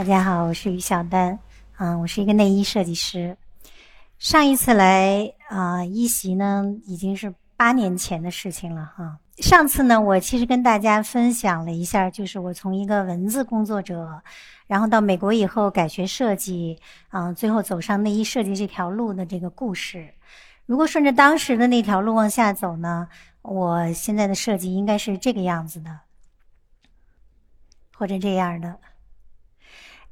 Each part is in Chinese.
大家好，我是于小丹，嗯，我是一个内衣设计师。上一次来啊一席呢，已经是八年前的事情了哈。上次呢，我其实跟大家分享了一下，就是我从一个文字工作者，然后到美国以后改学设计，啊，最后走上内衣设计这条路的这个故事。如果顺着当时的那条路往下走呢，我现在的设计应该是这个样子的，或者这样的。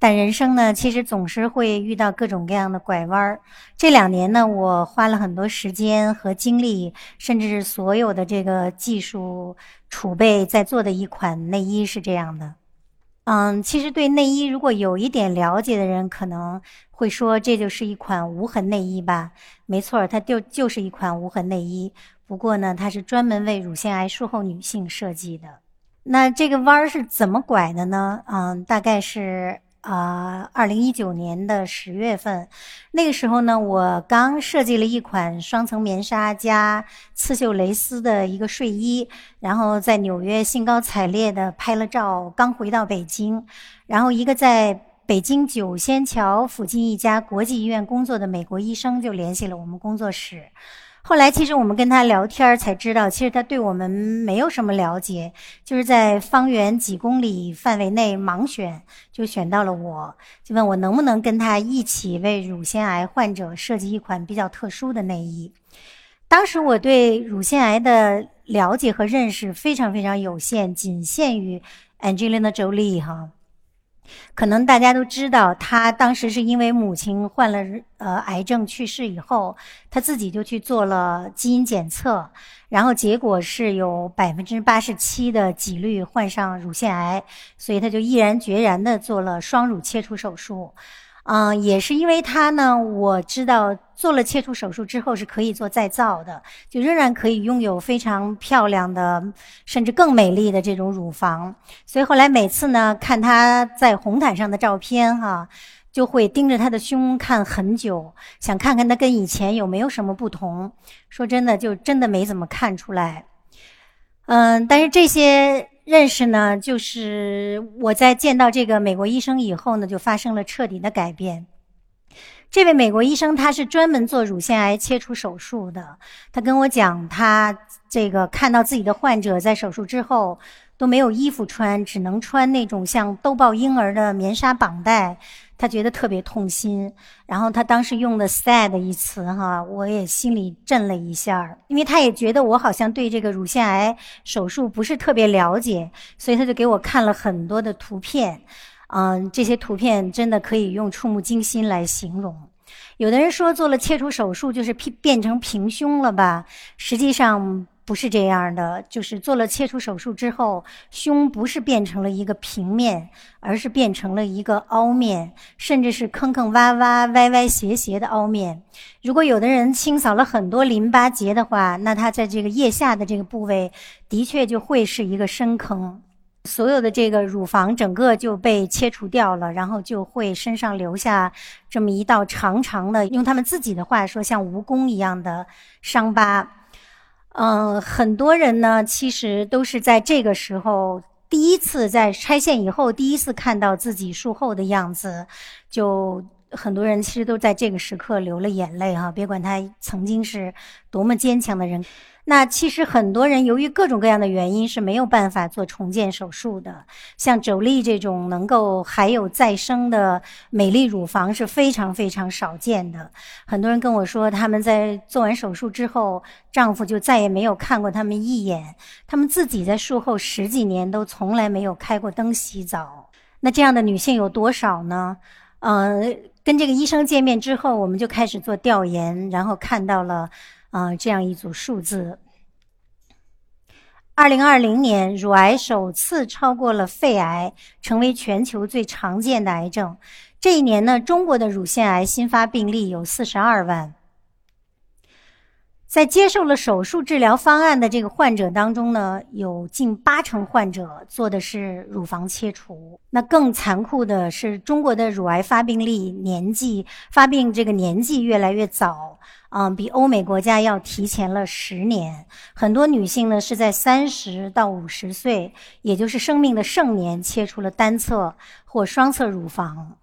但人生呢，其实总是会遇到各种各样的拐弯儿。这两年呢，我花了很多时间和精力，甚至是所有的这个技术储备，在做的一款内衣是这样的。嗯，其实对内衣如果有一点了解的人，可能会说这就是一款无痕内衣吧？没错，它就就是一款无痕内衣。不过呢，它是专门为乳腺癌术后女性设计的。那这个弯儿是怎么拐的呢？嗯，大概是。啊，二零一九年的十月份，那个时候呢，我刚设计了一款双层棉纱加刺绣蕾丝的一个睡衣，然后在纽约兴高采烈的拍了照，刚回到北京，然后一个在北京九仙桥附近一家国际医院工作的美国医生就联系了我们工作室。后来，其实我们跟他聊天才知道，其实他对我们没有什么了解，就是在方圆几公里范围内盲选，就选到了我，就问我能不能跟他一起为乳腺癌患者设计一款比较特殊的内衣。当时我对乳腺癌的了解和认识非常非常有限，仅限于 Angelina Jolie 哈。可能大家都知道，他当时是因为母亲患了呃癌症去世以后，他自己就去做了基因检测，然后结果是有百分之八十七的几率患上乳腺癌，所以他就毅然决然的做了双乳切除手术。嗯，也是因为他呢，我知道做了切除手术之后是可以做再造的，就仍然可以拥有非常漂亮的，甚至更美丽的这种乳房。所以后来每次呢，看他在红毯上的照片哈，就会盯着他的胸看很久，想看看他跟以前有没有什么不同。说真的，就真的没怎么看出来。嗯，但是这些。认识呢，就是我在见到这个美国医生以后呢，就发生了彻底的改变。这位美国医生他是专门做乳腺癌切除手术的，他跟我讲，他这个看到自己的患者在手术之后。都没有衣服穿，只能穿那种像兜抱婴儿的棉纱绑带，他觉得特别痛心。然后他当时用的 “sad” 一词，哈，我也心里震了一下，因为他也觉得我好像对这个乳腺癌手术不是特别了解，所以他就给我看了很多的图片。嗯，这些图片真的可以用触目惊心来形容。有的人说做了切除手术就是变变成平胸了吧？实际上。不是这样的，就是做了切除手术之后，胸不是变成了一个平面，而是变成了一个凹面，甚至是坑坑洼洼、歪歪斜斜的凹面。如果有的人清扫了很多淋巴结的话，那他在这个腋下的这个部位，的确就会是一个深坑。所有的这个乳房整个就被切除掉了，然后就会身上留下这么一道长长的，用他们自己的话说，像蜈蚣一样的伤疤。嗯，很多人呢，其实都是在这个时候第一次在拆线以后，第一次看到自己术后的样子，就很多人其实都在这个时刻流了眼泪哈。别管他曾经是多么坚强的人。那其实很多人由于各种各样的原因是没有办法做重建手术的，像周丽这种能够还有再生的美丽乳房是非常非常少见的。很多人跟我说，他们在做完手术之后，丈夫就再也没有看过他们一眼，他们自己在术后十几年都从来没有开过灯洗澡。那这样的女性有多少呢？嗯，跟这个医生见面之后，我们就开始做调研，然后看到了。啊，这样一组数字。二零二零年，乳癌首次超过了肺癌，成为全球最常见的癌症。这一年呢，中国的乳腺癌新发病例有四十二万。在接受了手术治疗方案的这个患者当中呢，有近八成患者做的是乳房切除。那更残酷的是，中国的乳癌发病率年纪发病这个年纪越来越早，嗯，比欧美国家要提前了十年。很多女性呢是在三十到五十岁，也就是生命的盛年，切除了单侧或双侧乳房。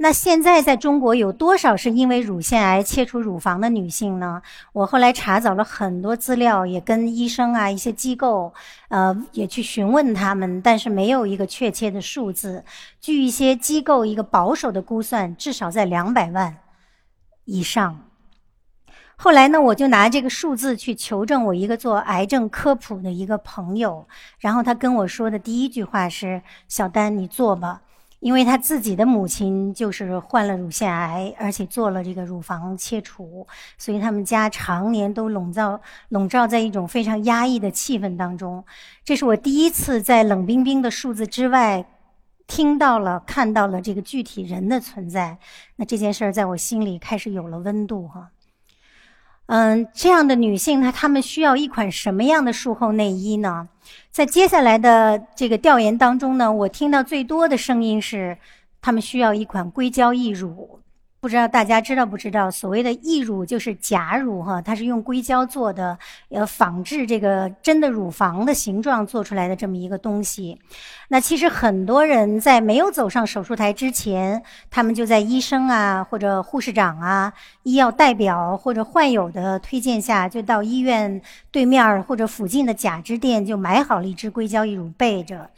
那现在在中国有多少是因为乳腺癌切除乳房的女性呢？我后来查找了很多资料，也跟医生啊一些机构，呃，也去询问他们，但是没有一个确切的数字。据一些机构一个保守的估算，至少在两百万以上。后来呢，我就拿这个数字去求证我一个做癌症科普的一个朋友，然后他跟我说的第一句话是：“小丹，你做吧。”因为他自己的母亲就是患了乳腺癌，而且做了这个乳房切除，所以他们家常年都笼罩笼罩在一种非常压抑的气氛当中。这是我第一次在冷冰冰的数字之外，听到了、看到了这个具体人的存在。那这件事儿在我心里开始有了温度哈。嗯，这样的女性，呢她们需要一款什么样的术后内衣呢？在接下来的这个调研当中呢，我听到最多的声音是，她们需要一款硅胶义乳。不知道大家知道不知道，所谓的义乳就是假乳哈，它是用硅胶做的，呃，仿制这个真的乳房的形状做出来的这么一个东西。那其实很多人在没有走上手术台之前，他们就在医生啊或者护士长啊、医药代表或者患友的推荐下，就到医院对面或者附近的假肢店就买好了一只硅胶义乳备着。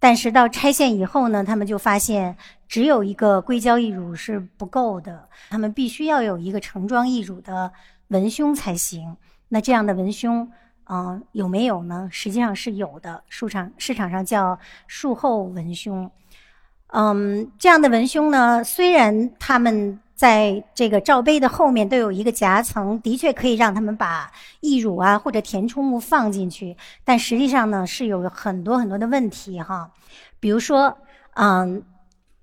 但是到拆线以后呢，他们就发现只有一个硅胶义乳是不够的，他们必须要有一个盛装义乳的文胸才行。那这样的文胸，嗯，有没有呢？实际上是有的，市场市场上叫术后文胸。嗯，这样的文胸呢，虽然他们。在这个罩杯的后面都有一个夹层，的确可以让他们把溢乳啊或者填充物放进去，但实际上呢是有很多很多的问题哈，比如说，嗯。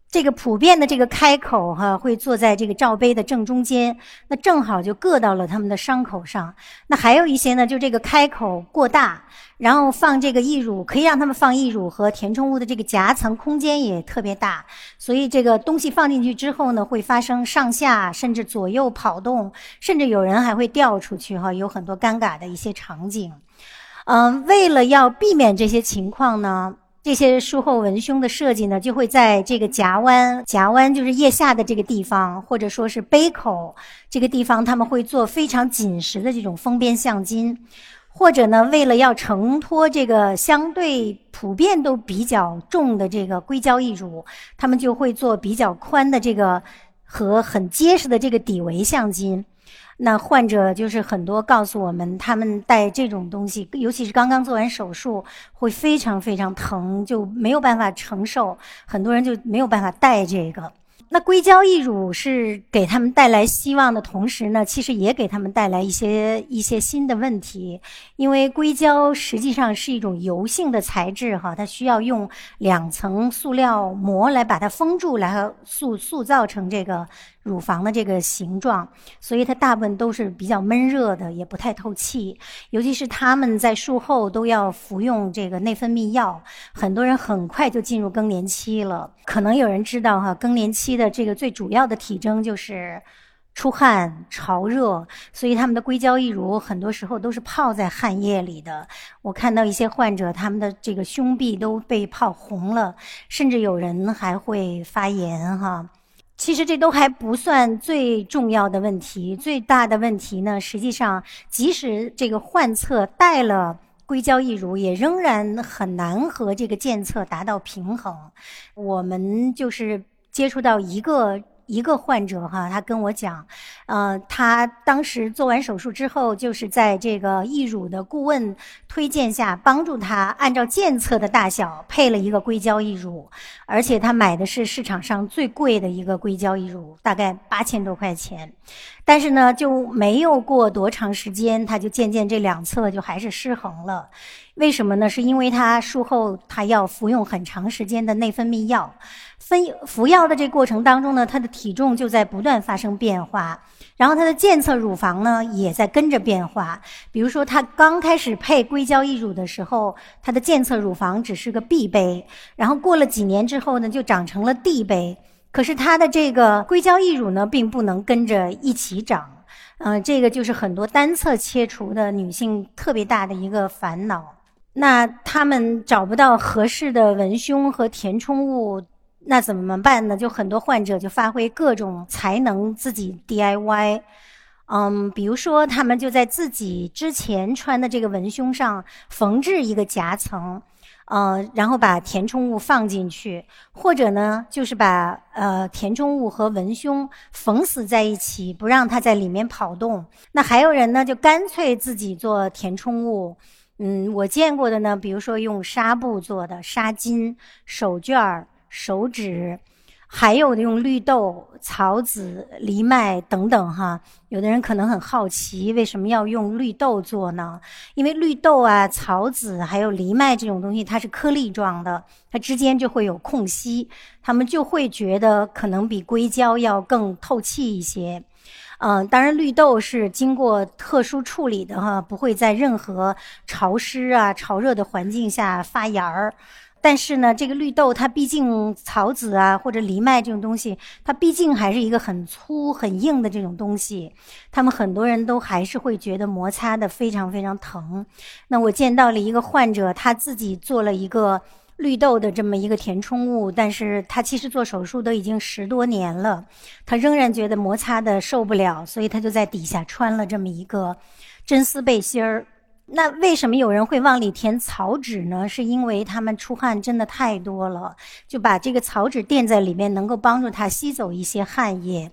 这个普遍的这个开口哈，会坐在这个罩杯的正中间，那正好就硌到了他们的伤口上。那还有一些呢，就这个开口过大，然后放这个义乳，可以让他们放义乳和填充物的这个夹层空间也特别大，所以这个东西放进去之后呢，会发生上下甚至左右跑动，甚至有人还会掉出去哈，有很多尴尬的一些场景。嗯，为了要避免这些情况呢。这些术后文胸的设计呢，就会在这个夹弯，夹弯就是腋下的这个地方，或者说是杯口这个地方，他们会做非常紧实的这种封边橡筋，或者呢，为了要承托这个相对普遍都比较重的这个硅胶义乳，他们就会做比较宽的这个和很结实的这个底围橡筋。那患者就是很多告诉我们，他们戴这种东西，尤其是刚刚做完手术，会非常非常疼，就没有办法承受。很多人就没有办法戴这个。那硅胶义乳是给他们带来希望的同时呢，其实也给他们带来一些一些新的问题，因为硅胶实际上是一种油性的材质哈，它需要用两层塑料膜来把它封住，来塑塑造成这个。乳房的这个形状，所以它大部分都是比较闷热的，也不太透气。尤其是他们在术后都要服用这个内分泌药，很多人很快就进入更年期了。可能有人知道哈，更年期的这个最主要的体征就是出汗、潮热，所以他们的硅胶义乳很多时候都是泡在汗液里的。我看到一些患者，他们的这个胸壁都被泡红了，甚至有人还会发炎哈。其实这都还不算最重要的问题，最大的问题呢，实际上即使这个患侧带了硅胶义乳，也仍然很难和这个健侧达到平衡。我们就是接触到一个。一个患者哈，他跟我讲，呃，他当时做完手术之后，就是在这个义乳的顾问推荐下，帮助他按照健侧的大小配了一个硅胶义乳，而且他买的是市场上最贵的一个硅胶义乳，大概八千多块钱。但是呢，就没有过多长时间，他就渐渐这两侧就还是失衡了。为什么呢？是因为它术后它要服用很长时间的内分泌药，分服药的这过程当中呢，它的体重就在不断发生变化，然后它的健测乳房呢也在跟着变化。比如说，它刚开始配硅胶义乳的时候，它的健测乳房只是个 B 杯，然后过了几年之后呢，就长成了 D 杯。可是它的这个硅胶义乳呢，并不能跟着一起长。嗯，这个就是很多单侧切除的女性特别大的一个烦恼。那她们找不到合适的文胸和填充物，那怎么办呢？就很多患者就发挥各种才能自己 DIY。嗯，比如说他们就在自己之前穿的这个文胸上缝制一个夹层。呃，然后把填充物放进去，或者呢，就是把呃填充物和文胸缝死在一起，不让它在里面跑动。那还有人呢，就干脆自己做填充物。嗯，我见过的呢，比如说用纱布做的纱巾、手绢、手纸。还有的用绿豆、草籽、藜麦等等哈，有的人可能很好奇，为什么要用绿豆做呢？因为绿豆啊、草籽还有藜麦这种东西，它是颗粒状的，它之间就会有空隙，他们就会觉得可能比硅胶要更透气一些。嗯，当然绿豆是经过特殊处理的哈，不会在任何潮湿啊、潮热的环境下发芽儿。但是呢，这个绿豆它毕竟草籽啊或者藜麦这种东西，它毕竟还是一个很粗很硬的这种东西，他们很多人都还是会觉得摩擦的非常非常疼。那我见到了一个患者，他自己做了一个绿豆的这么一个填充物，但是他其实做手术都已经十多年了，他仍然觉得摩擦的受不了，所以他就在底下穿了这么一个真丝背心儿。那为什么有人会往里填草纸呢？是因为他们出汗真的太多了，就把这个草纸垫在里面，能够帮助他吸走一些汗液。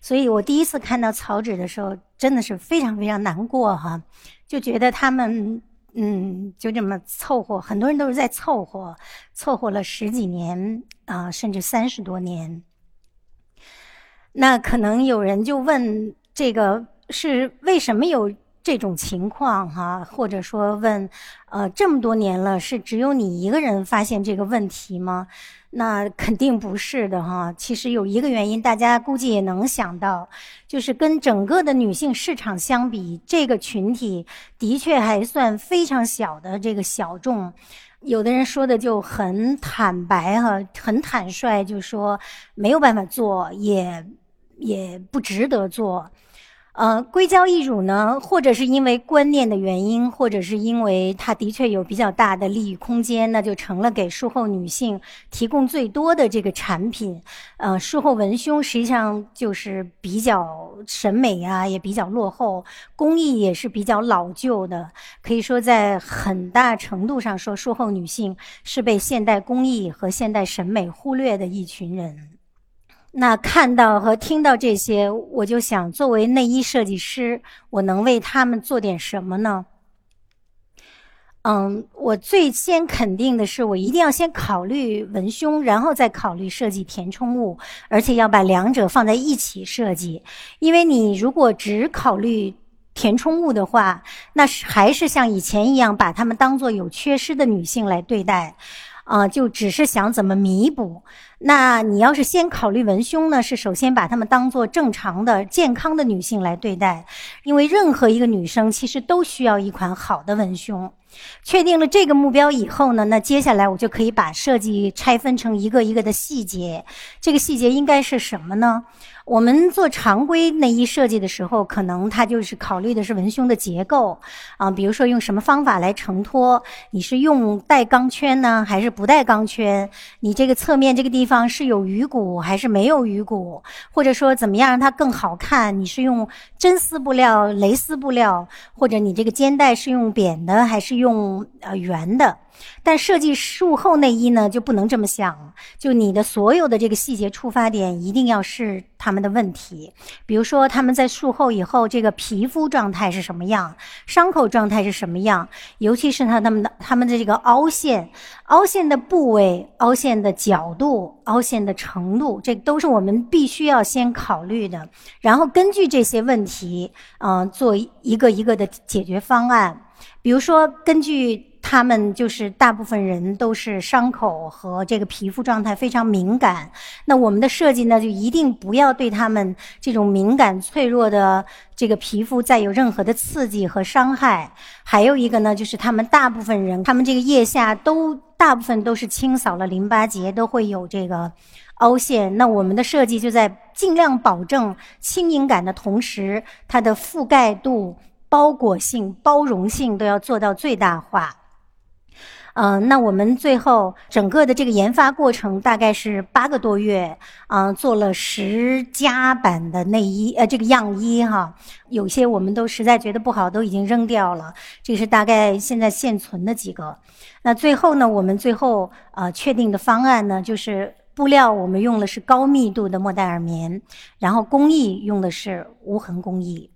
所以我第一次看到草纸的时候，真的是非常非常难过哈，就觉得他们嗯就这么凑合，很多人都是在凑合，凑合了十几年啊，甚至三十多年。那可能有人就问，这个是为什么有？这种情况哈，或者说问，呃，这么多年了，是只有你一个人发现这个问题吗？那肯定不是的哈。其实有一个原因，大家估计也能想到，就是跟整个的女性市场相比，这个群体的确还算非常小的这个小众。有的人说的就很坦白哈，很坦率，就说没有办法做，也也不值得做。呃，硅胶义乳呢，或者是因为观念的原因，或者是因为它的确有比较大的利益空间，那就成了给术后女性提供最多的这个产品。呃，术后文胸实际上就是比较审美啊，也比较落后，工艺也是比较老旧的。可以说，在很大程度上说，术后女性是被现代工艺和现代审美忽略的一群人。那看到和听到这些，我就想，作为内衣设计师，我能为他们做点什么呢？嗯，我最先肯定的是，我一定要先考虑文胸，然后再考虑设计填充物，而且要把两者放在一起设计。因为你如果只考虑填充物的话，那是还是像以前一样把她们当做有缺失的女性来对待。啊，就只是想怎么弥补。那你要是先考虑文胸呢，是首先把她们当做正常的、健康的女性来对待，因为任何一个女生其实都需要一款好的文胸。确定了这个目标以后呢，那接下来我就可以把设计拆分成一个一个的细节。这个细节应该是什么呢？我们做常规内衣设计的时候，可能它就是考虑的是文胸的结构啊，比如说用什么方法来承托，你是用带钢圈呢，还是不带钢圈？你这个侧面这个地方是有鱼骨还是没有鱼骨？或者说怎么样让它更好看？你是用真丝布料、蕾丝布料，或者你这个肩带是用扁的还是用呃圆的？但设计术后内衣呢，就不能这么想。就你的所有的这个细节出发点，一定要是他们的问题。比如说，他们在术后以后，这个皮肤状态是什么样，伤口状态是什么样，尤其是他他们的他们的这个凹陷、凹陷的部位、凹陷的角度、凹陷的程度，这都是我们必须要先考虑的。然后根据这些问题，嗯，做一个一个的解决方案。比如说，根据。他们就是大部分人都是伤口和这个皮肤状态非常敏感。那我们的设计呢，就一定不要对他们这种敏感脆弱的这个皮肤再有任何的刺激和伤害。还有一个呢，就是他们大部分人，他们这个腋下都大部分都是清扫了淋巴结，都会有这个凹陷。那我们的设计就在尽量保证轻盈感的同时，它的覆盖度。包裹性、包容性都要做到最大化。嗯，那我们最后整个的这个研发过程大概是八个多月，嗯，做了十加版的内衣，呃，这个样衣哈，有些我们都实在觉得不好，都已经扔掉了。这是大概现在现存的几个。那最后呢，我们最后呃确定的方案呢，就是布料我们用的是高密度的莫代尔棉，然后工艺用的是无痕工艺。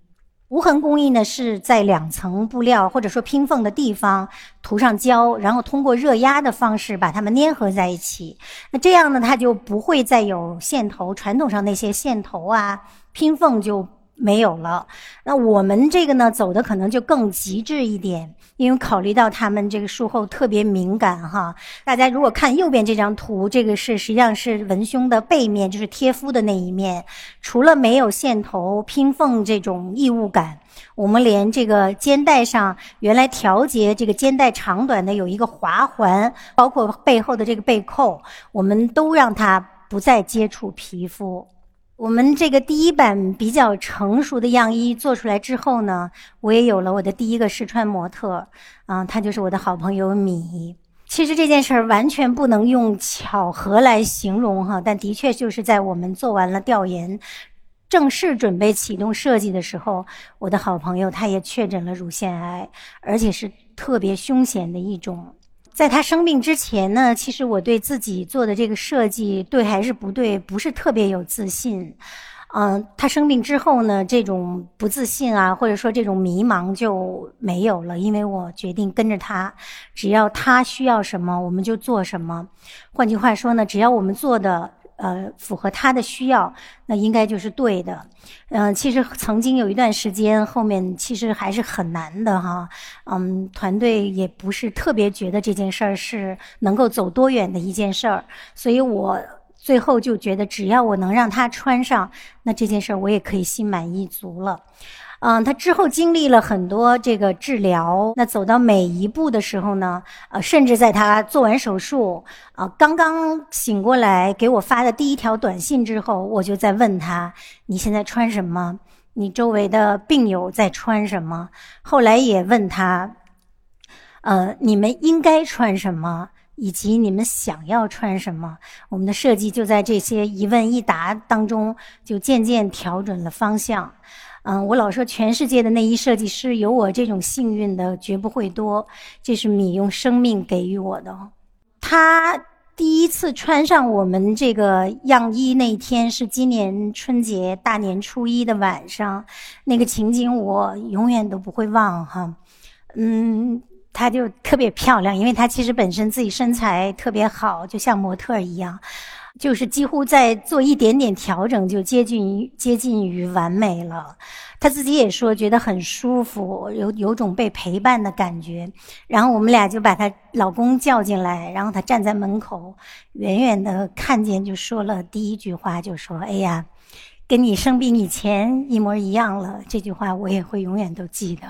无痕工艺呢，是在两层布料或者说拼缝的地方涂上胶，然后通过热压的方式把它们粘合在一起。那这样呢，它就不会再有线头，传统上那些线头啊拼缝就。没有了，那我们这个呢，走的可能就更极致一点，因为考虑到他们这个术后特别敏感哈。大家如果看右边这张图，这个是实际上是文胸的背面，就是贴肤的那一面。除了没有线头拼缝这种异物感，我们连这个肩带上原来调节这个肩带长短的有一个滑环，包括背后的这个背扣，我们都让它不再接触皮肤。我们这个第一版比较成熟的样衣做出来之后呢，我也有了我的第一个试穿模特，啊，他就是我的好朋友米。其实这件事儿完全不能用巧合来形容哈，但的确就是在我们做完了调研，正式准备启动设计的时候，我的好朋友他也确诊了乳腺癌，而且是特别凶险的一种。在他生病之前呢，其实我对自己做的这个设计对还是不对，不是特别有自信。嗯，他生病之后呢，这种不自信啊，或者说这种迷茫就没有了，因为我决定跟着他，只要他需要什么，我们就做什么。换句话说呢，只要我们做的。呃，符合他的需要，那应该就是对的。嗯，其实曾经有一段时间，后面其实还是很难的哈。嗯，团队也不是特别觉得这件事儿是能够走多远的一件事儿，所以我最后就觉得，只要我能让他穿上，那这件事儿我也可以心满意足了。嗯，他之后经历了很多这个治疗，那走到每一步的时候呢，呃，甚至在他做完手术，啊，刚刚醒过来给我发的第一条短信之后，我就在问他：你现在穿什么？你周围的病友在穿什么？后来也问他：呃，你们应该穿什么？以及你们想要穿什么？我们的设计就在这些一问一答当中，就渐渐调整了方向。嗯，我老说全世界的内衣设计师有我这种幸运的绝不会多，这是米用生命给予我的。他第一次穿上我们这个样衣那天是今年春节大年初一的晚上，那个情景我永远都不会忘哈。嗯，她就特别漂亮，因为她其实本身自己身材特别好，就像模特一样。就是几乎在做一点点调整，就接近于接近于完美了。她自己也说觉得很舒服，有有种被陪伴的感觉。然后我们俩就把她老公叫进来，然后她站在门口，远远的看见，就说了第一句话，就说：“哎呀，跟你生病以前一模一样了。”这句话我也会永远都记得。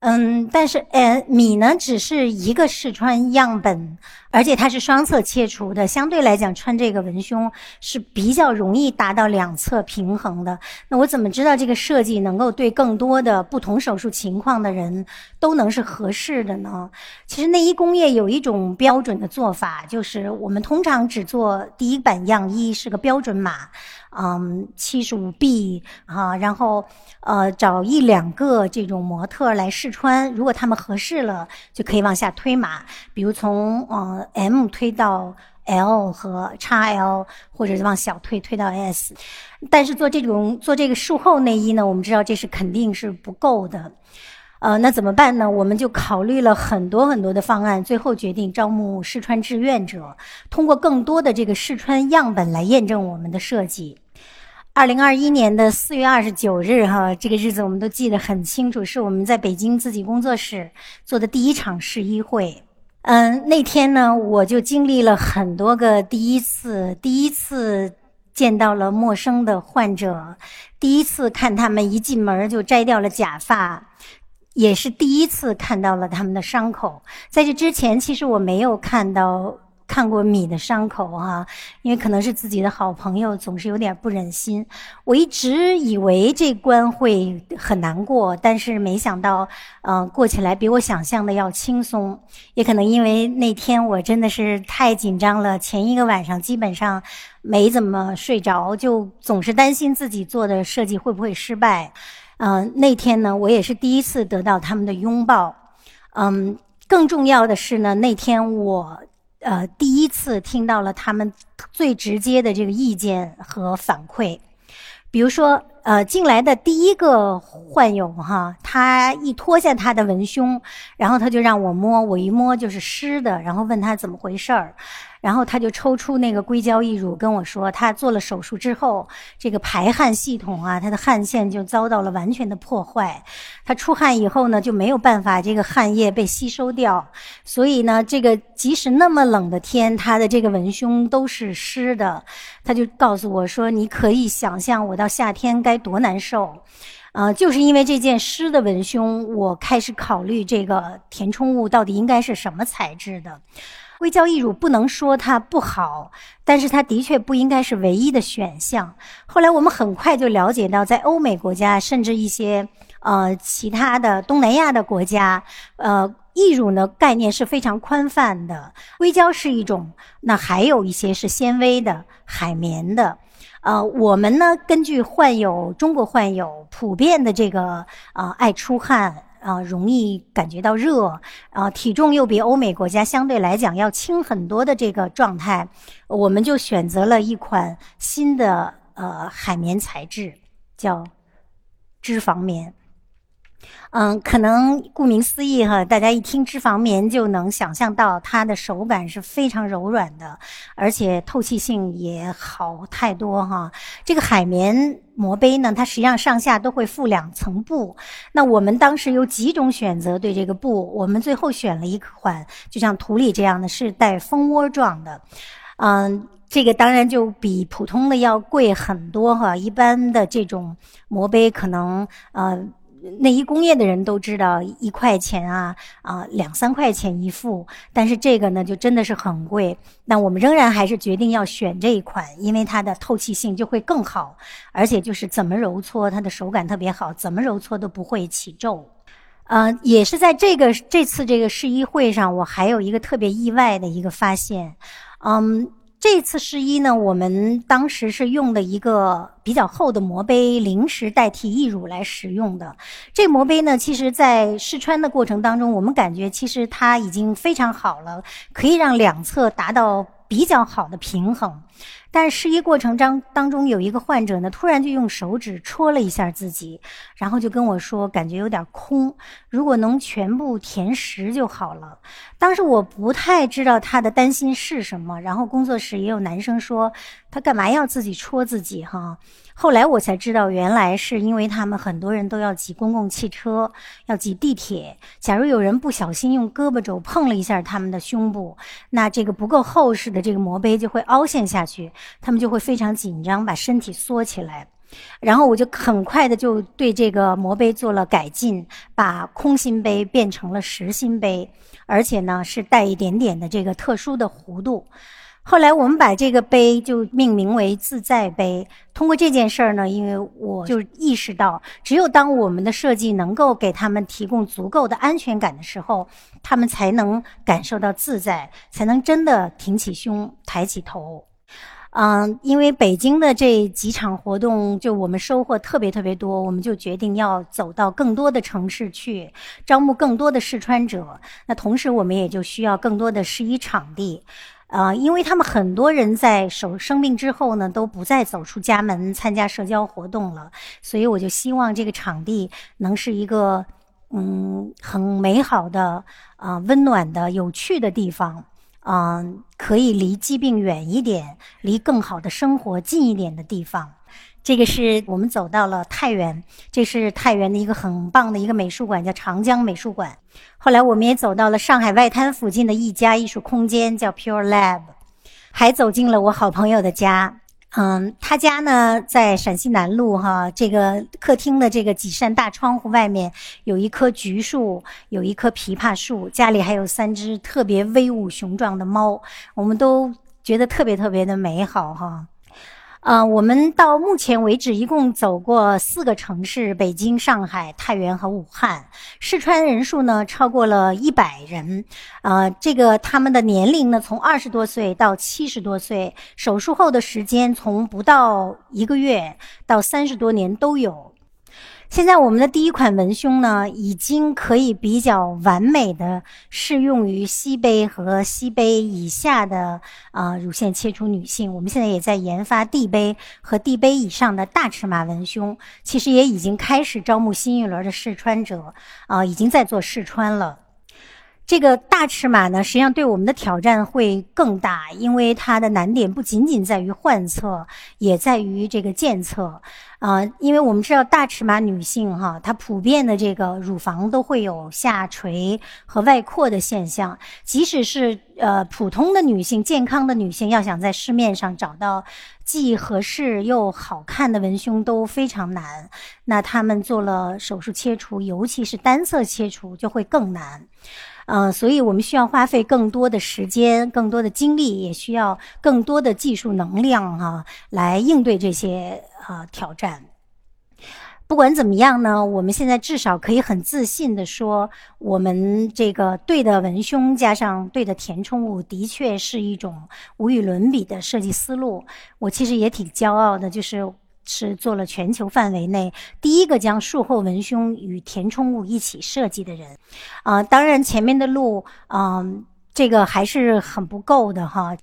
嗯，但是呃，米呢只是一个试穿样本，而且它是双侧切除的，相对来讲穿这个文胸是比较容易达到两侧平衡的。那我怎么知道这个设计能够对更多的不同手术情况的人都能是合适的呢？其实内衣工业有一种标准的做法，就是我们通常只做第一版样衣是个标准码。嗯，七十五 B 啊，然后呃找一两个这种模特来试穿，如果他们合适了，就可以往下推码，比如从呃 M 推到 L 和 XL，或者是往小推推到 S。但是做这种做这个术后内衣呢，我们知道这是肯定是不够的。呃，那怎么办呢？我们就考虑了很多很多的方案，最后决定招募试穿志愿者，通过更多的这个试穿样本来验证我们的设计。二零二一年的四月二十九日，哈，这个日子我们都记得很清楚，是我们在北京自己工作室做的第一场试衣会。嗯，那天呢，我就经历了很多个第一次，第一次见到了陌生的患者，第一次看他们一进门就摘掉了假发，也是第一次看到了他们的伤口。在这之前，其实我没有看到。看过米的伤口哈，因为可能是自己的好朋友，总是有点不忍心。我一直以为这关会很难过，但是没想到，嗯，过起来比我想象的要轻松。也可能因为那天我真的是太紧张了，前一个晚上基本上没怎么睡着，就总是担心自己做的设计会不会失败。嗯，那天呢，我也是第一次得到他们的拥抱。嗯，更重要的是呢，那天我。呃，第一次听到了他们最直接的这个意见和反馈，比如说，呃，进来的第一个患友哈，他一脱下他的文胸，然后他就让我摸，我一摸就是湿的，然后问他怎么回事儿。然后他就抽出那个硅胶义乳跟我说，他做了手术之后，这个排汗系统啊，他的汗腺就遭到了完全的破坏。他出汗以后呢，就没有办法这个汗液被吸收掉，所以呢，这个即使那么冷的天，他的这个文胸都是湿的。他就告诉我说：“你可以想象我到夏天该多难受。”呃，就是因为这件湿的文胸，我开始考虑这个填充物到底应该是什么材质的。硅胶义乳不能说它不好，但是它的确不应该是唯一的选项。后来我们很快就了解到，在欧美国家，甚至一些呃其他的东南亚的国家，呃，义乳呢概念是非常宽泛的。硅胶是一种，那还有一些是纤维的、海绵的。呃，我们呢根据患有中国患有普遍的这个啊爱出汗。啊，容易感觉到热，啊，体重又比欧美国家相对来讲要轻很多的这个状态，我们就选择了一款新的呃海绵材质，叫脂肪棉。嗯，可能顾名思义哈，大家一听脂肪棉就能想象到它的手感是非常柔软的，而且透气性也好太多哈。这个海绵膜杯呢，它实际上上下都会附两层布。那我们当时有几种选择对这个布，我们最后选了一款，就像图里这样的是带蜂窝状的。嗯，这个当然就比普通的要贵很多哈。一般的这种膜杯可能呃。内衣工业的人都知道，一块钱啊啊两三块钱一副，但是这个呢就真的是很贵。那我们仍然还是决定要选这一款，因为它的透气性就会更好，而且就是怎么揉搓它的手感特别好，怎么揉搓都不会起皱。呃，也是在这个这次这个试衣会上，我还有一个特别意外的一个发现，嗯。这次试衣呢，我们当时是用的一个比较厚的膜杯，临时代替义乳来使用的。这膜杯呢，其实在试穿的过程当中，我们感觉其实它已经非常好了，可以让两侧达到比较好的平衡。但试衣过程当当中有一个患者呢，突然就用手指戳了一下自己，然后就跟我说，感觉有点空，如果能全部填实就好了。当时我不太知道他的担心是什么，然后工作室也有男生说，他干嘛要自己戳自己哈？后来我才知道，原来是因为他们很多人都要挤公共汽车，要挤地铁。假如有人不小心用胳膊肘碰了一下他们的胸部，那这个不够厚实的这个膜杯就会凹陷下去，他们就会非常紧张，把身体缩起来。然后我就很快的就对这个膜杯做了改进，把空心杯变成了实心杯，而且呢是带一点点的这个特殊的弧度。后来我们把这个杯就命名为自在杯。通过这件事儿呢，因为我就意识到，只有当我们的设计能够给他们提供足够的安全感的时候，他们才能感受到自在，才能真的挺起胸、抬起头。嗯，因为北京的这几场活动，就我们收获特别特别多，我们就决定要走到更多的城市去，招募更多的试穿者。那同时，我们也就需要更多的试衣场地。啊，因为他们很多人在手生病之后呢，都不再走出家门参加社交活动了，所以我就希望这个场地能是一个嗯很美好的啊温暖的有趣的地方，啊，可以离疾病远一点，离更好的生活近一点的地方。这个是我们走到了太原，这是太原的一个很棒的一个美术馆，叫长江美术馆。后来我们也走到了上海外滩附近的一家艺术空间，叫 Pure Lab，还走进了我好朋友的家。嗯，他家呢在陕西南路哈，这个客厅的这个几扇大窗户外面有一棵橘树，有一棵枇杷树，家里还有三只特别威武雄壮的猫，我们都觉得特别特别的美好哈。呃，我们到目前为止一共走过四个城市：北京、上海、太原和武汉。试穿人数呢超过了一百人。呃，这个他们的年龄呢从二十多岁到七十多岁，手术后的时间从不到一个月到三十多年都有。现在我们的第一款文胸呢，已经可以比较完美的适用于 C 杯和 C 杯以下的啊乳腺切除女性。我们现在也在研发 D 杯和 D 杯以上的大尺码文胸，其实也已经开始招募新一轮的试穿者，啊，已经在做试穿了。这个大尺码呢，实际上对我们的挑战会更大，因为它的难点不仅仅在于患侧，也在于这个健侧。啊，因为我们知道大尺码女性哈，她普遍的这个乳房都会有下垂和外扩的现象，即使是呃普通的女性、健康的女性，要想在市面上找到既合适又好看的文胸都非常难。那她们做了手术切除，尤其是单侧切除，就会更难。嗯，所以我们需要花费更多的时间、更多的精力，也需要更多的技术能量哈，来应对这些啊挑战。不管怎么样呢，我们现在至少可以很自信的说，我们这个对的文胸加上对的填充物，的确是一种无与伦比的设计思路。我其实也挺骄傲的，就是。是做了全球范围内第一个将术后文胸与填充物一起设计的人，啊，当然前面的路，嗯，这个还是很不够的哈。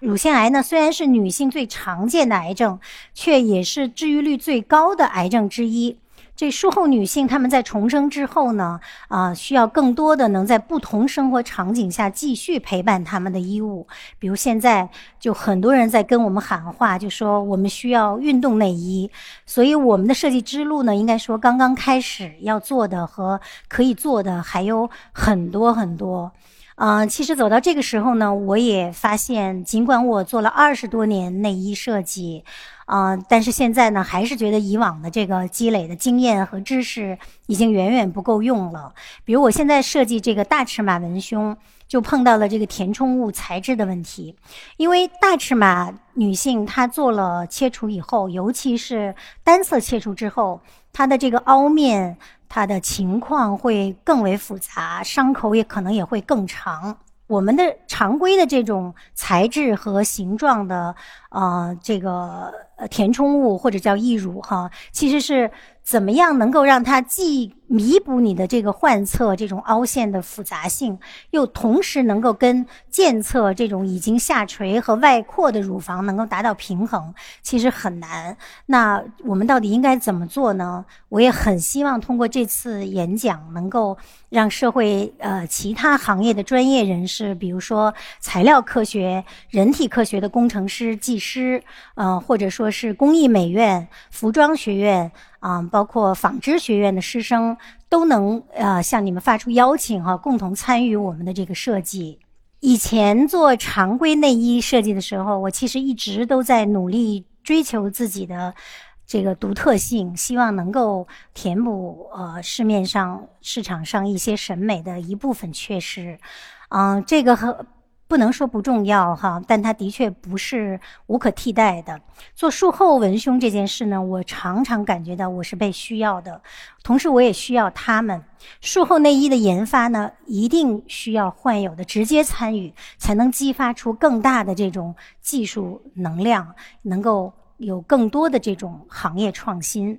乳腺癌呢，虽然是女性最常见的癌症，却也是治愈率最高的癌症之一。这术后女性，她们在重生之后呢，啊，需要更多的能在不同生活场景下继续陪伴她们的衣物。比如现在就很多人在跟我们喊话，就说我们需要运动内衣。所以我们的设计之路呢，应该说刚刚开始，要做的和可以做的还有很多很多。嗯，其实走到这个时候呢，我也发现，尽管我做了二十多年内衣设计。啊，但是现在呢，还是觉得以往的这个积累的经验和知识已经远远不够用了。比如我现在设计这个大尺码文胸，就碰到了这个填充物材质的问题。因为大尺码女性她做了切除以后，尤其是单侧切除之后，她的这个凹面，它的情况会更为复杂，伤口也可能也会更长。我们的常规的这种材质和形状的，呃，这个呃填充物或者叫义乳哈，其实是。怎么样能够让它既弥补你的这个患侧这种凹陷的复杂性，又同时能够跟健侧这种已经下垂和外扩的乳房能够达到平衡？其实很难。那我们到底应该怎么做呢？我也很希望通过这次演讲，能够让社会呃其他行业的专业人士，比如说材料科学、人体科学的工程师、技师，呃，或者说说是工艺美院、服装学院。啊，包括纺织学院的师生都能呃向你们发出邀请哈，共同参与我们的这个设计。以前做常规内衣设计的时候，我其实一直都在努力追求自己的这个独特性，希望能够填补呃市面上市场上一些审美的一部分缺失。嗯，这个和。不能说不重要哈，但它的确不是无可替代的。做术后文胸这件事呢，我常常感觉到我是被需要的，同时我也需要他们。术后内衣的研发呢，一定需要患有的直接参与，才能激发出更大的这种技术能量，能够有更多的这种行业创新。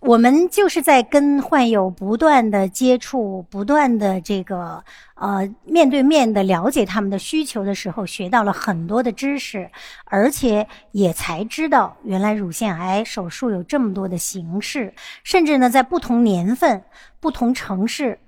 我们就是在跟患有不断的接触、不断的这个呃面对面的了解他们的需求的时候，学到了很多的知识，而且也才知道原来乳腺癌手术有这么多的形式，甚至呢，在不同年份、不同城市、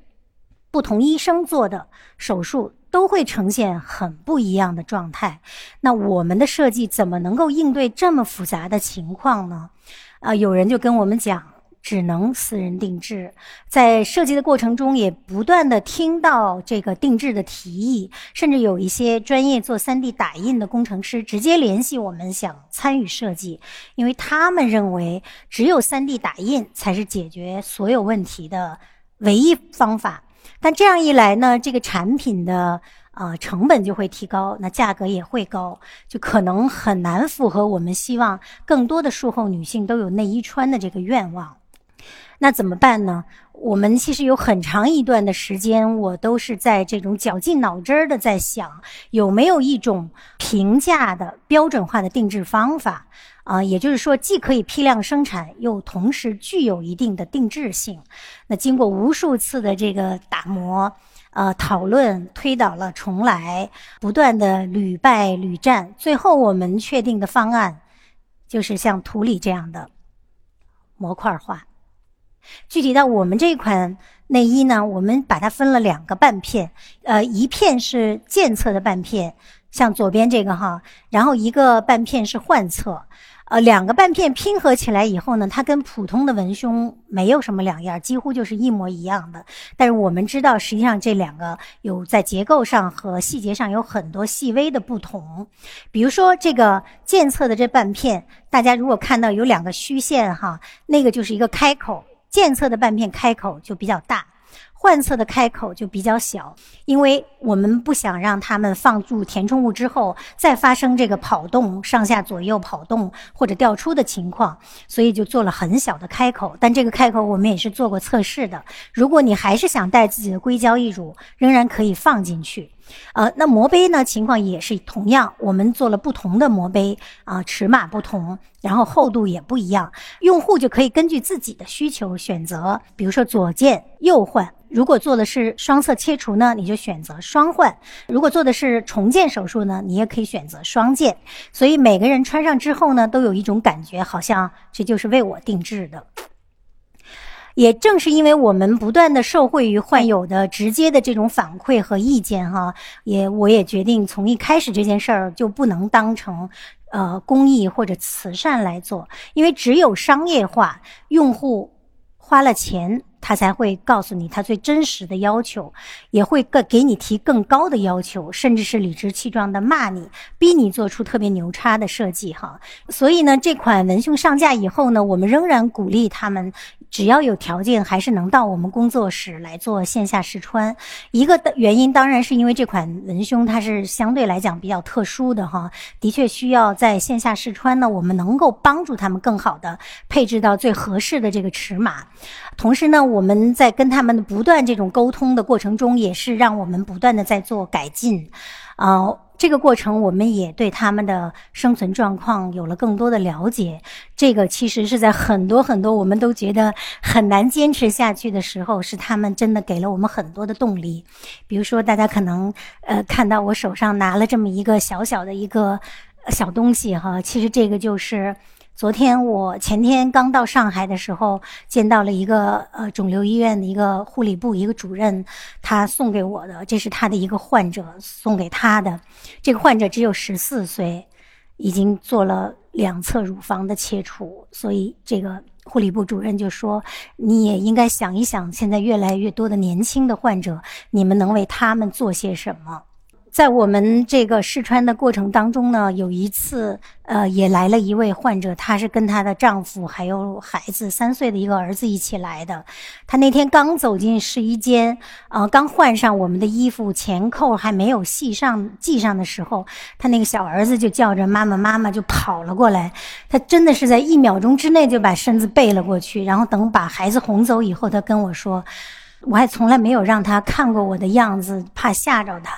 不同医生做的手术都会呈现很不一样的状态。那我们的设计怎么能够应对这么复杂的情况呢？啊，有人就跟我们讲。只能私人定制，在设计的过程中，也不断的听到这个定制的提议，甚至有一些专业做 3D 打印的工程师直接联系我们，想参与设计，因为他们认为只有 3D 打印才是解决所有问题的唯一方法。但这样一来呢，这个产品的啊成本就会提高，那价格也会高，就可能很难符合我们希望更多的术后女性都有内衣穿的这个愿望。那怎么办呢？我们其实有很长一段的时间，我都是在这种绞尽脑汁儿的在想，有没有一种平价的标准化的定制方法啊？也就是说，既可以批量生产，又同时具有一定的定制性。那经过无数次的这个打磨、呃讨论、推倒了重来，不断的屡败屡战，最后我们确定的方案，就是像图里这样的模块化。具体到我们这款内衣呢，我们把它分了两个半片，呃，一片是健侧的半片，像左边这个哈，然后一个半片是患侧。呃，两个半片拼合起来以后呢，它跟普通的文胸没有什么两样，几乎就是一模一样的。但是我们知道，实际上这两个有在结构上和细节上有很多细微的不同。比如说这个健侧的这半片，大家如果看到有两个虚线哈，那个就是一个开口。健侧的半片开口就比较大，患侧的开口就比较小，因为我们不想让他们放入填充物之后再发生这个跑动、上下左右跑动或者掉出的情况，所以就做了很小的开口。但这个开口我们也是做过测试的，如果你还是想带自己的硅胶义乳，仍然可以放进去。呃，那磨杯呢？情况也是同样，我们做了不同的磨杯啊，尺码不同，然后厚度也不一样，用户就可以根据自己的需求选择，比如说左键右换。如果做的是双侧切除呢，你就选择双换；如果做的是重建手术呢，你也可以选择双键。所以每个人穿上之后呢，都有一种感觉，好像这就是为我定制的。也正是因为我们不断的受惠于患有的直接的这种反馈和意见，哈，也我也决定从一开始这件事儿就不能当成，呃，公益或者慈善来做，因为只有商业化，用户花了钱。他才会告诉你他最真实的要求，也会更给你提更高的要求，甚至是理直气壮的骂你，逼你做出特别牛叉的设计哈。所以呢，这款文胸上架以后呢，我们仍然鼓励他们，只要有条件，还是能到我们工作室来做线下试穿。一个的原因当然是因为这款文胸它是相对来讲比较特殊的哈，的确需要在线下试穿呢，我们能够帮助他们更好的配置到最合适的这个尺码。同时呢，我们在跟他们不断这种沟通的过程中，也是让我们不断的在做改进，啊，这个过程我们也对他们的生存状况有了更多的了解。这个其实是在很多很多我们都觉得很难坚持下去的时候，是他们真的给了我们很多的动力。比如说，大家可能呃看到我手上拿了这么一个小小的一个小东西哈，其实这个就是。昨天我前天刚到上海的时候，见到了一个呃肿瘤医院的一个护理部一个主任，他送给我的，这是他的一个患者送给他的。这个患者只有十四岁，已经做了两侧乳房的切除，所以这个护理部主任就说，你也应该想一想，现在越来越多的年轻的患者，你们能为他们做些什么？在我们这个试穿的过程当中呢，有一次，呃，也来了一位患者，她是跟她的丈夫还有孩子三岁的一个儿子一起来的。她那天刚走进试衣间，呃，刚换上我们的衣服，前扣还没有系上系上的时候，她那个小儿子就叫着妈妈妈妈就跑了过来。她真的是在一秒钟之内就把身子背了过去，然后等把孩子哄走以后，她跟我说。我还从来没有让他看过我的样子，怕吓着他。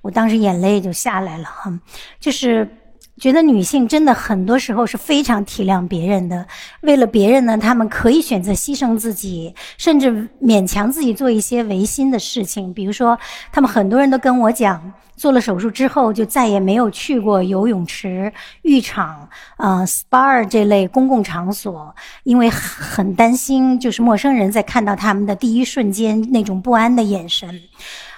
我当时眼泪就下来了哈，就是觉得女性真的很多时候是非常体谅别人的。为了别人呢，她们可以选择牺牲自己，甚至勉强自己做一些违心的事情。比如说，他们很多人都跟我讲。做了手术之后，就再也没有去过游泳池、浴场、啊 SPA 这类公共场所，因为很担心，就是陌生人在看到他们的第一瞬间那种不安的眼神。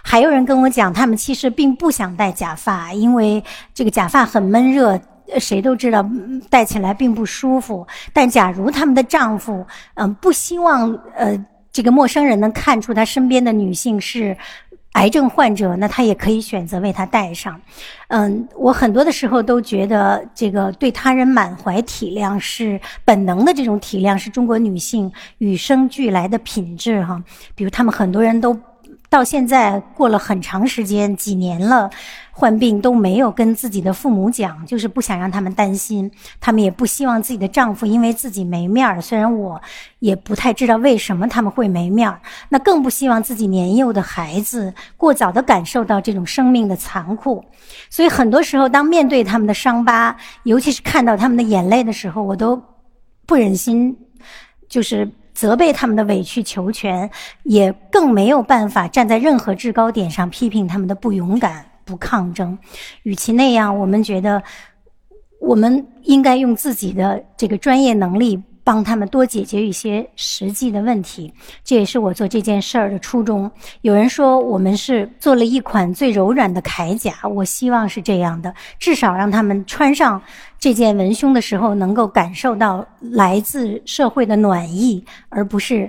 还有人跟我讲，他们其实并不想戴假发，因为这个假发很闷热。谁都知道戴起来并不舒服。但假如他们的丈夫，嗯，不希望呃这个陌生人能看出他身边的女性是。癌症患者，那他也可以选择为她戴上。嗯，我很多的时候都觉得，这个对他人满怀体谅是本能的，这种体谅是中国女性与生俱来的品质哈。比如，他们很多人都。到现在过了很长时间，几年了，患病都没有跟自己的父母讲，就是不想让他们担心。他们也不希望自己的丈夫因为自己没面儿。虽然我也不太知道为什么他们会没面儿，那更不希望自己年幼的孩子过早的感受到这种生命的残酷。所以很多时候，当面对他们的伤疤，尤其是看到他们的眼泪的时候，我都不忍心，就是。责备他们的委曲求全，也更没有办法站在任何制高点上批评他们的不勇敢、不抗争。与其那样，我们觉得，我们应该用自己的这个专业能力。帮他们多解决一些实际的问题，这也是我做这件事儿的初衷。有人说我们是做了一款最柔软的铠甲，我希望是这样的，至少让他们穿上这件文胸的时候，能够感受到来自社会的暖意，而不是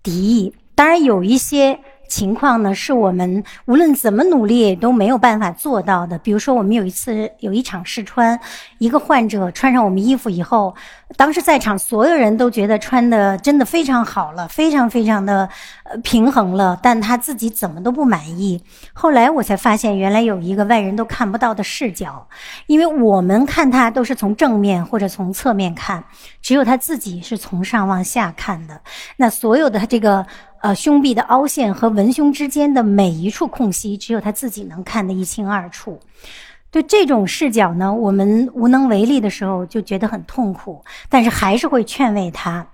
敌意。当然，有一些。情况呢，是我们无论怎么努力都没有办法做到的。比如说，我们有一次有一场试穿，一个患者穿上我们衣服以后，当时在场所有人都觉得穿的真的非常好了，非常非常的平衡了，但他自己怎么都不满意。后来我才发现，原来有一个外人都看不到的视角，因为我们看他都是从正面或者从侧面看，只有他自己是从上往下看的。那所有的这个。呃，胸壁的凹陷和文胸之间的每一处空隙，只有他自己能看得一清二楚。对这种视角呢，我们无能为力的时候，就觉得很痛苦。但是还是会劝慰他，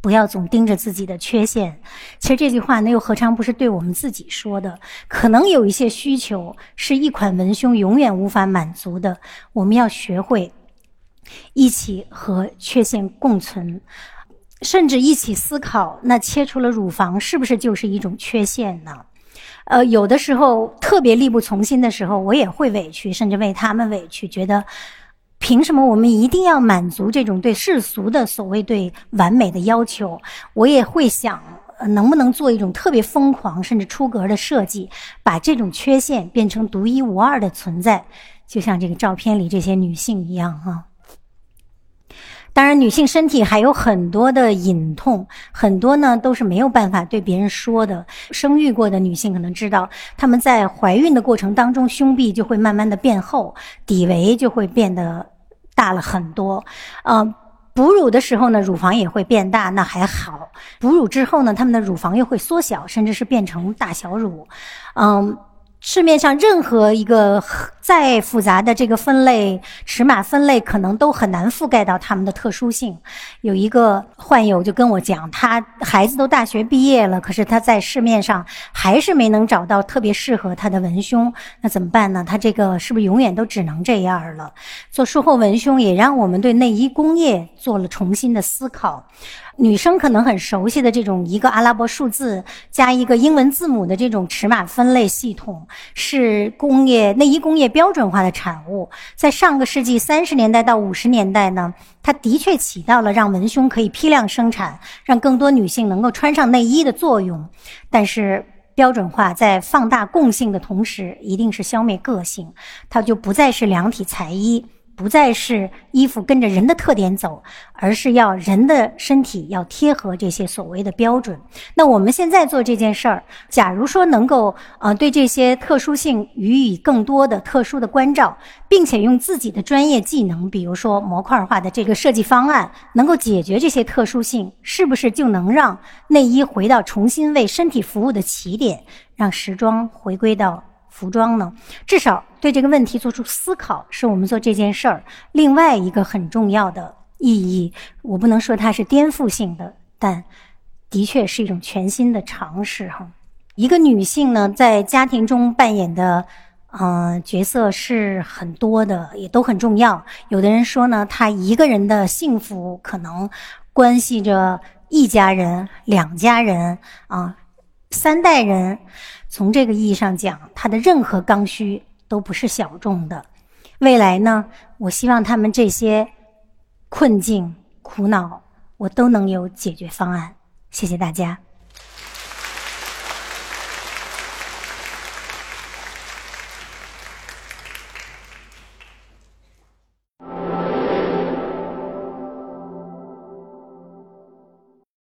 不要总盯着自己的缺陷。其实这句话呢，又何尝不是对我们自己说的？可能有一些需求是一款文胸永远无法满足的，我们要学会一起和缺陷共存。甚至一起思考，那切除了乳房是不是就是一种缺陷呢？呃，有的时候特别力不从心的时候，我也会委屈，甚至为他们委屈，觉得凭什么我们一定要满足这种对世俗的所谓对完美的要求？我也会想，能不能做一种特别疯狂甚至出格的设计，把这种缺陷变成独一无二的存在，就像这个照片里这些女性一样，哈。当然，女性身体还有很多的隐痛，很多呢都是没有办法对别人说的。生育过的女性可能知道，她们在怀孕的过程当中，胸壁就会慢慢的变厚，底围就会变得大了很多。呃，哺乳的时候呢，乳房也会变大，那还好；哺乳之后呢，她们的乳房又会缩小，甚至是变成大小乳。嗯。市面上任何一个再复杂的这个分类尺码分类，可能都很难覆盖到他们的特殊性。有一个患友就跟我讲，他孩子都大学毕业了，可是他在市面上还是没能找到特别适合他的文胸，那怎么办呢？他这个是不是永远都只能这样了？做术后文胸也让我们对内衣工业做了重新的思考。女生可能很熟悉的这种一个阿拉伯数字加一个英文字母的这种尺码分类系统，是工业内衣工业标准化的产物。在上个世纪三十年代到五十年代呢，它的确起到了让文胸可以批量生产，让更多女性能够穿上内衣的作用。但是标准化在放大共性的同时，一定是消灭个性，它就不再是量体裁衣。不再是衣服跟着人的特点走，而是要人的身体要贴合这些所谓的标准。那我们现在做这件事儿，假如说能够呃对这些特殊性予以更多的特殊的关照，并且用自己的专业技能，比如说模块化的这个设计方案，能够解决这些特殊性，是不是就能让内衣回到重新为身体服务的起点，让时装回归到？服装呢，至少对这个问题做出思考，是我们做这件事儿另外一个很重要的意义。我不能说它是颠覆性的，但的确是一种全新的尝试。哈，一个女性呢，在家庭中扮演的嗯角色是很多的，也都很重要。有的人说呢，她一个人的幸福可能关系着一家人、两家人啊，三代人。从这个意义上讲，他的任何刚需都不是小众的。未来呢，我希望他们这些困境、苦恼，我都能有解决方案。谢谢大家。